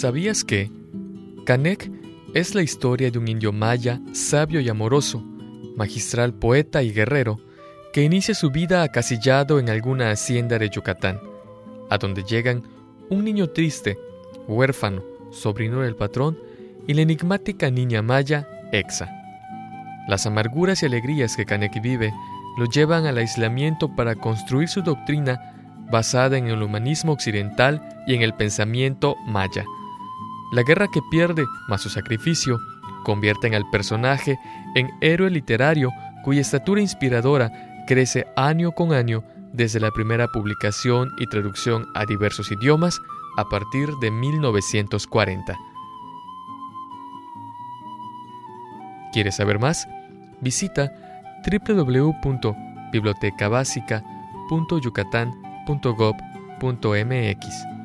¿Sabías que Canek es la historia de un indio maya sabio y amoroso, magistral poeta y guerrero, que inicia su vida acasillado en alguna hacienda de Yucatán, a donde llegan un niño triste, huérfano, sobrino del patrón, y la enigmática niña maya, Exa. Las amarguras y alegrías que Canek vive lo llevan al aislamiento para construir su doctrina basada en el humanismo occidental y en el pensamiento maya. La guerra que pierde, más su sacrificio, convierten al personaje en héroe literario cuya estatura inspiradora crece año con año desde la primera publicación y traducción a diversos idiomas a partir de 1940. ¿Quieres saber más? Visita www.bibliotecabásica.yucatán.gov.mx